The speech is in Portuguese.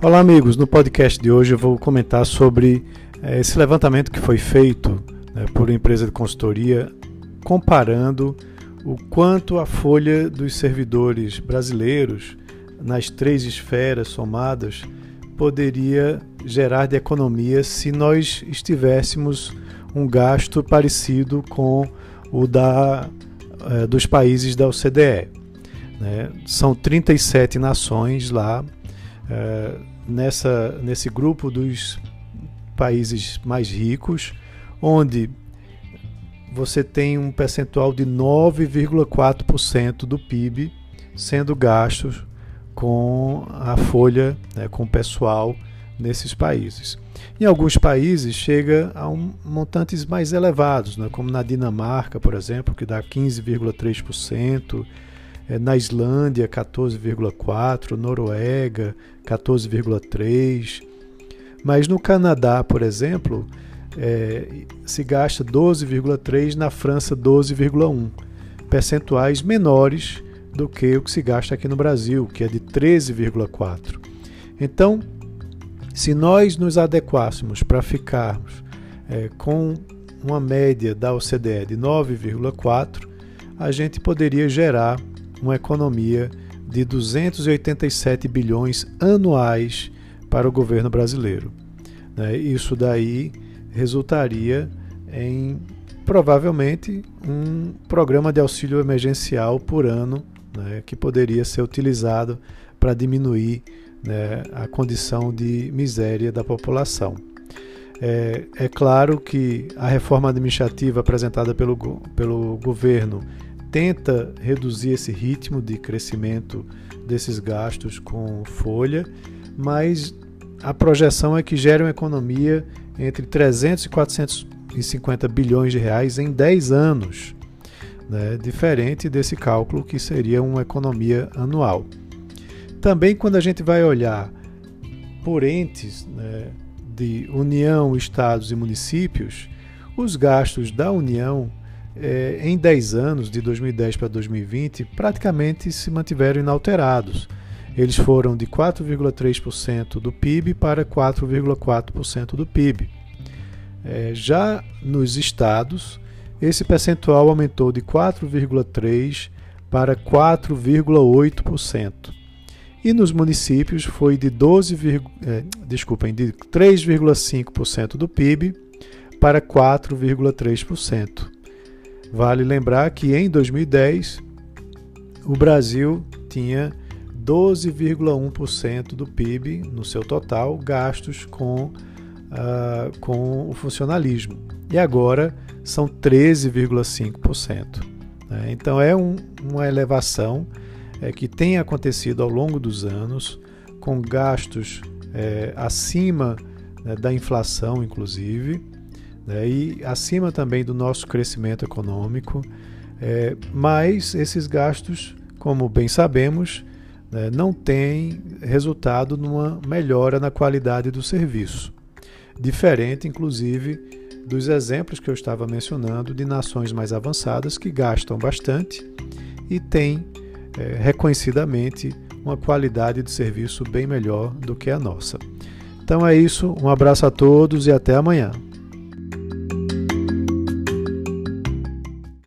Olá, amigos. No podcast de hoje eu vou comentar sobre é, esse levantamento que foi feito né, por uma empresa de consultoria comparando o quanto a folha dos servidores brasileiros nas três esferas somadas poderia gerar de economia se nós estivéssemos um gasto parecido com o da, é, dos países da OCDE. Né? São 37 nações lá é, nessa, nesse grupo dos países mais ricos, onde você tem um percentual de 9,4% do PIB sendo gastos com a folha, né, com o pessoal nesses países. Em alguns países chega a um, montantes mais elevados, né, como na Dinamarca, por exemplo, que dá 15,3%, é, na Islândia 14,4%, Noruega 14,3%, mas no Canadá, por exemplo, é, se gasta 12,3%, na França 12,1%, percentuais menores do que o que se gasta aqui no Brasil, que é de 13,4%. Então, se nós nos adequássemos para ficarmos é, com uma média da OCDE de 9,4%, a gente poderia gerar uma economia de 287 bilhões anuais para o governo brasileiro. Né? Isso daí resultaria em provavelmente um programa de auxílio emergencial por ano né, que poderia ser utilizado para diminuir né, a condição de miséria da população. É, é, claro que a reforma administrativa apresentada pelo, pelo governo tenta reduzir esse ritmo de crescimento desses gastos com folha, mas a projeção é que gere uma economia entre 300 e 450 bilhões de reais em 10 anos, né? diferente desse cálculo que seria uma economia anual. Também quando a gente vai olhar por entes né, de União, Estados e municípios, os gastos da União é, em 10 anos, de 2010 para 2020, praticamente se mantiveram inalterados. Eles foram de 4,3% do PIB para 4,4% do PIB. É, já nos estados, esse percentual aumentou de 4,3% para 4,8%. E nos municípios foi de 12, é, desculpem, de 3,5% do PIB para 4,3%. Vale lembrar que em 2010 o Brasil tinha 12,1% do PIB no seu total gastos com, uh, com o funcionalismo. E agora são 13,5%. Né? Então é um, uma elevação é, que tem acontecido ao longo dos anos, com gastos é, acima né, da inflação, inclusive né, e acima também do nosso crescimento econômico, é, mas esses gastos, como bem sabemos, né, não têm resultado numa melhora na qualidade do serviço. Diferente, inclusive, dos exemplos que eu estava mencionando de nações mais avançadas que gastam bastante e têm é, reconhecidamente uma qualidade de serviço bem melhor do que a nossa. Então é isso, um abraço a todos e até amanhã.